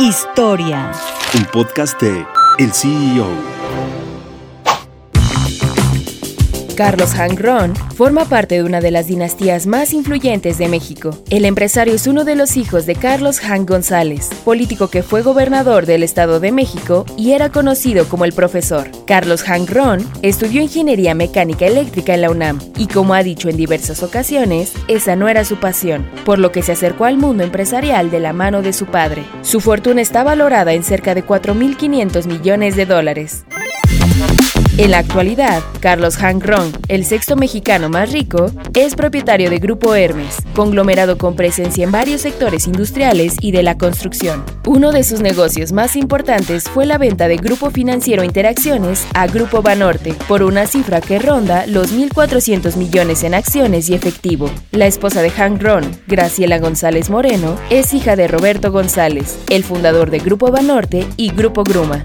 Historia. Un podcast de El CEO. Carlos Hangron forma parte de una de las dinastías más influyentes de México. El empresario es uno de los hijos de Carlos Hang González, político que fue gobernador del Estado de México y era conocido como el profesor. Carlos Hangron estudió ingeniería mecánica eléctrica en la UNAM y como ha dicho en diversas ocasiones, esa no era su pasión, por lo que se acercó al mundo empresarial de la mano de su padre. Su fortuna está valorada en cerca de 4.500 millones de dólares. En la actualidad, Carlos Hangron, el sexto mexicano más rico, es propietario de Grupo Hermes, conglomerado con presencia en varios sectores industriales y de la construcción. Uno de sus negocios más importantes fue la venta de Grupo Financiero Interacciones a Grupo Banorte por una cifra que ronda los 1.400 millones en acciones y efectivo. La esposa de Hangron, Graciela González Moreno, es hija de Roberto González, el fundador de Grupo Banorte y Grupo Gruma.